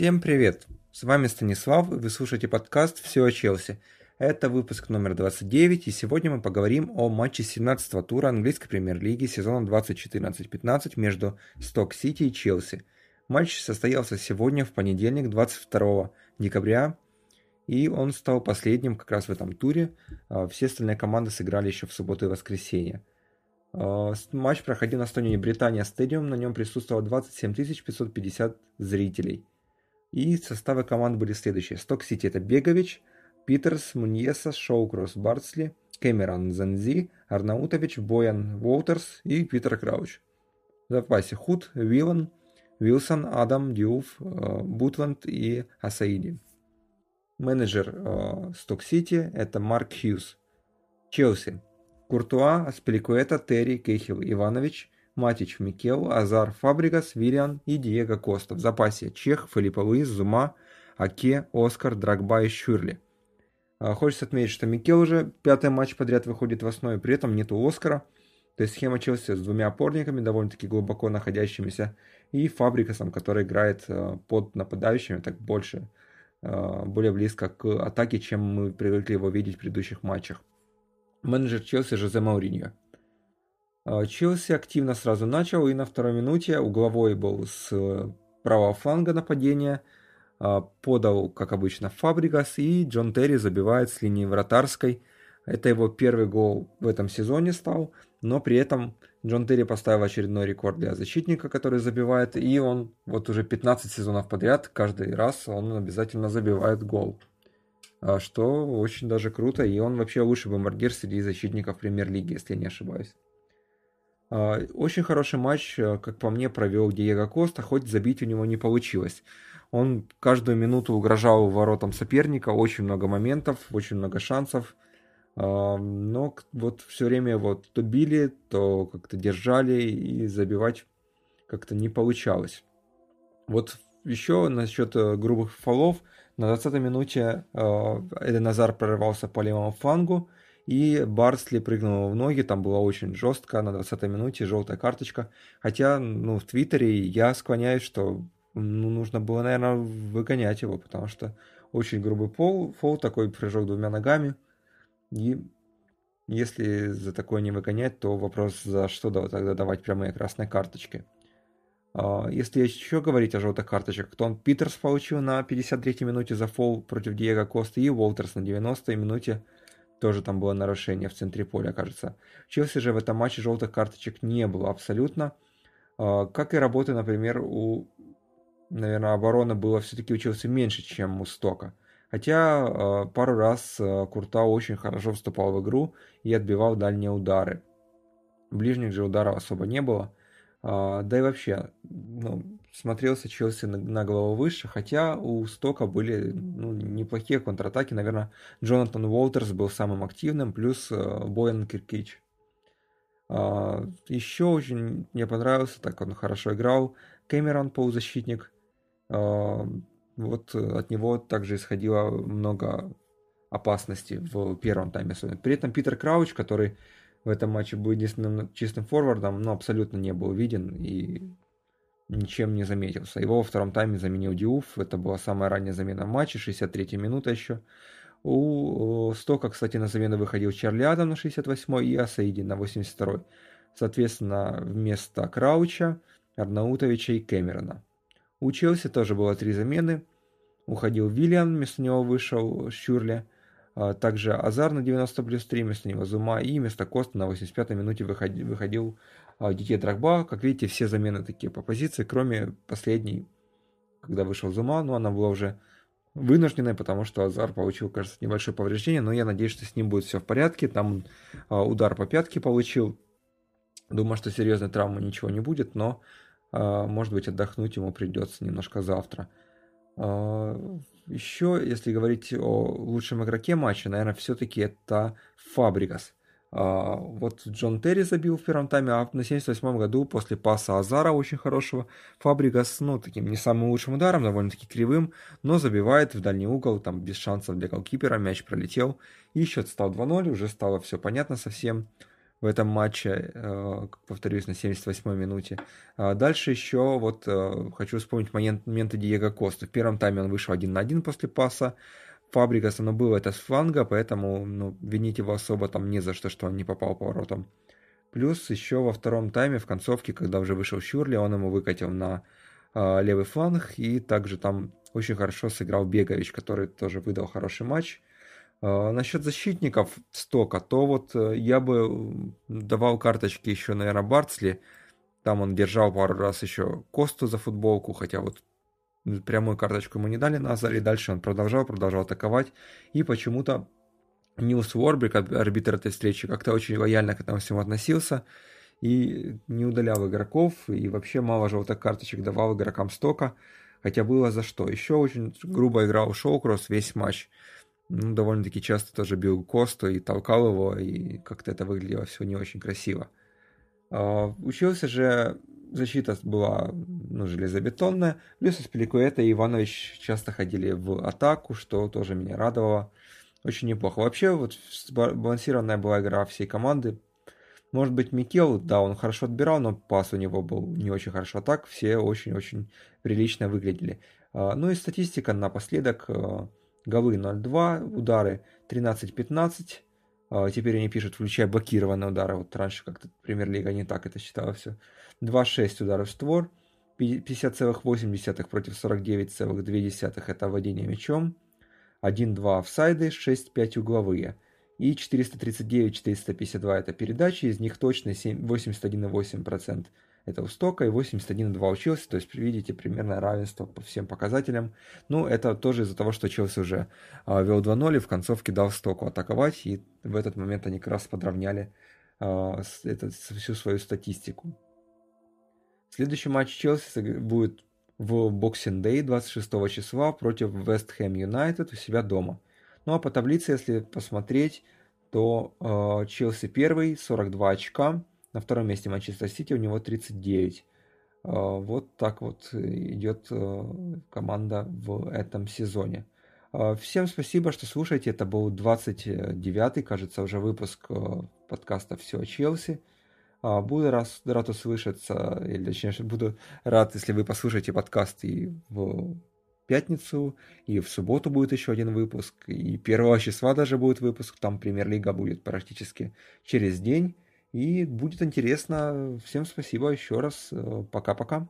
Всем привет! С вами Станислав, и вы слушаете подкаст «Все о Челси». Это выпуск номер 29, и сегодня мы поговорим о матче 17-го тура английской премьер-лиги сезона 2014-15 между Сток-Сити и Челси. Матч состоялся сегодня, в понедельник, 22 декабря, и он стал последним как раз в этом туре. А, все остальные команды сыграли еще в субботу и воскресенье. А, матч проходил на стадионе Британия Стадиум, на нем присутствовало 27 550 зрителей. И составы команд были следующие. Сток-Сити это Бегович, Питерс, Муньеса, Шоукросс, Бардсли, Кэмерон, Нзонзи, Арнаутович, Боян, Уолтерс и Питер Крауч. В запасе Хут, Уилан, Вилсон, Адам, Дьюф, э, Бутланд и Асаиди. Менеджер э, Сток-Сити это Марк Хьюз. Челси. Куртуа, Аспиликуэта, Терри, Кейхил, Иванович, Матич, Микел, Азар, Фабригас, Виллиан и Диего Коста. В запасе Чех, Филиппа Луис, Зума, Аке, Оскар, Драгба и Шюрли. А, хочется отметить, что Микел уже пятый матч подряд выходит в основе, при этом нету Оскара. То есть схема Челси с двумя опорниками, довольно-таки глубоко находящимися, и Фабрикасом, который играет а, под нападающими, так больше, а, более близко к атаке, чем мы привыкли его видеть в предыдущих матчах. Менеджер Челси Жозе Мауриньо. А, Челси активно сразу начал, и на второй минуте угловой был с э, правого фланга нападения. А, подал, как обычно, Фабригас, и Джон Терри забивает с линии вратарской. Это его первый гол в этом сезоне стал, но при этом Джон Терри поставил очередной рекорд для защитника, который забивает, и он вот уже 15 сезонов подряд, каждый раз он обязательно забивает гол. А, что очень даже круто, и он вообще лучший бомбардир среди защитников премьер-лиги, если я не ошибаюсь. А, очень хороший матч, э, как по мне, провел Диего Коста, хоть забить у него не получилось. Он каждую минуту угрожал воротам соперника, очень много моментов, очень много шансов. А, но вот все время вот то били, то как-то держали и забивать как-то не получалось. Вот еще насчет э, грубых фолов. На 20 минуте Эден Назар прорывался по левому флангу, и Барсли прыгнул в ноги, там было очень жестко, на 20-й минуте желтая карточка. Хотя, ну, в Твиттере я склоняюсь, что ну, нужно было, наверное, выгонять его, потому что очень грубый пол, фол, такой прыжок двумя ногами. И если за такое не выгонять, то вопрос, за что тогда давать прямые красные карточки. А, если еще говорить о желтых карточках, то он Питерс получил на 53-й минуте за фол против Диего Коста и Уолтерс на 90-й минуте тоже там было нарушение в центре поля, кажется. Челси же в этом матче желтых карточек не было абсолютно. А, как и работы, например, у, наверное, обороны было все-таки у Челси меньше, чем у Стока. Хотя а, пару раз а, Курта очень хорошо вступал в игру и отбивал дальние удары. Ближних же ударов особо не было. Да и вообще, ну, смотрелся Челси на, на голову выше, хотя у Стока были ну, неплохие контратаки. Наверное, Джонатан Уолтерс был самым активным, плюс э, Боян Киркич. А, еще очень мне понравился, так он хорошо играл. Кэмерон полузащитник. А, вот от него также исходило много опасности в первом тайме. При этом Питер Крауч, который в этом матче был единственным чистым форвардом, но абсолютно не был виден и ничем не заметился. Его во втором тайме заменил Диуф. Это была самая ранняя замена в матче, 63 минута еще. У Стока, кстати, на замену выходил Чарли Адам на 68 и Асаиди на 82 Соответственно, вместо Крауча, Арнаутовича и Кэмерона. У Челси тоже было три замены. Уходил Виллиан, вместо него вышел Шюрли. А также Азар на 90 плюс 3, вместо него Зума. И вместо Коста на 85 минуте выходил, выходил а Дитье Драгба, как видите, все замены такие по позиции, кроме последней, когда вышел Зума, но она была уже вынужденной, потому что Азар получил, кажется, небольшое повреждение, но я надеюсь, что с ним будет все в порядке. Там а, удар по пятке получил. Думаю, что серьезной травмы ничего не будет, но, может быть, отдохнуть ему придется немножко завтра. А, еще, если говорить о лучшем игроке матча, наверное, все-таки это Фабригас. А, вот Джон Терри забил в первом тайме, а на 78-м году после паса Азара очень хорошего Фабригас, ну, таким не самым лучшим ударом, довольно-таки кривым, но забивает в дальний угол, там без шансов для голкипера, мяч пролетел, и счет стал 2-0, уже стало все понятно совсем. В этом матче, э, повторюсь, на 78-й минуте. А дальше еще вот э, хочу вспомнить момент, моменты Диего Коста. В первом тайме он вышел один на один после паса. Фабрикаса, но было это с фланга, поэтому ну, винить его особо там не за что, что он не попал по воротам. Плюс еще во втором тайме, в концовке, когда уже вышел Щурли, он ему выкатил на э, левый фланг, и также там очень хорошо сыграл Бегович, который тоже выдал хороший матч. А, насчет защитников стока, то вот э, я бы давал карточки еще, наверное, Бартсли. Там он держал пару раз еще Косту за футболку, хотя вот прямую карточку ему не дали на Азаре. Дальше он продолжал, продолжал атаковать. И почему-то Нилс Уорбрик, арбитр этой встречи, как-то очень лояльно к этому всему относился и не удалял игроков, и вообще мало желтых карточек давал игрокам стока, хотя было за что. Еще очень грубо играл Шоукросс весь матч ну, довольно-таки часто тоже бил Косту и толкал его, и как-то это выглядело все не очень красиво. Uh, учился же, защита была ну, железобетонная, плюс Аспиликуэта и Иванович часто ходили в атаку, что тоже меня радовало. Очень неплохо. Вообще, вот балансированная была игра всей команды. Может быть, Микел, да, он хорошо отбирал, но пас у него был не очень хорошо. А так все очень-очень прилично выглядели. Uh, ну и статистика напоследок. Голы 0-2, удары 13-15. А, теперь они пишут, включая блокированные удары. Вот раньше как-то премьер-лига не так это считала все. 2-6 ударов в створ. 50,8 против 49,2 это владение мячом. 1-2 офсайды, 6-5 угловые. И 439-452 это передачи, из них точно 81,8% это у Стока, и 81,2 у Челси, то есть видите примерно равенство по всем показателям. Ну, это тоже из-за того, что Челси уже а, вел 2-0 и в концовке дал Стоку атаковать, и в этот момент они как раз подровняли а, это, всю свою статистику. Следующий матч Челси будет в Boxing Day 26 числа против West Ham United у себя дома. Ну а по таблице, если посмотреть, то э, Челси первый, 42 очка, на втором месте Манчестер Сити, у него 39. А, вот так вот идет э, команда в этом сезоне. А, всем спасибо, что слушаете. Это был 29-й, кажется, уже выпуск э, подкаста «Все о Челси». А, буду рад, рад услышаться, или точнее, буду рад, если вы послушаете подкаст и в пятницу, и в субботу будет еще один выпуск, и 1 числа даже будет выпуск, там премьер-лига будет практически через день. И будет интересно. Всем спасибо еще раз. Э, пока-пока.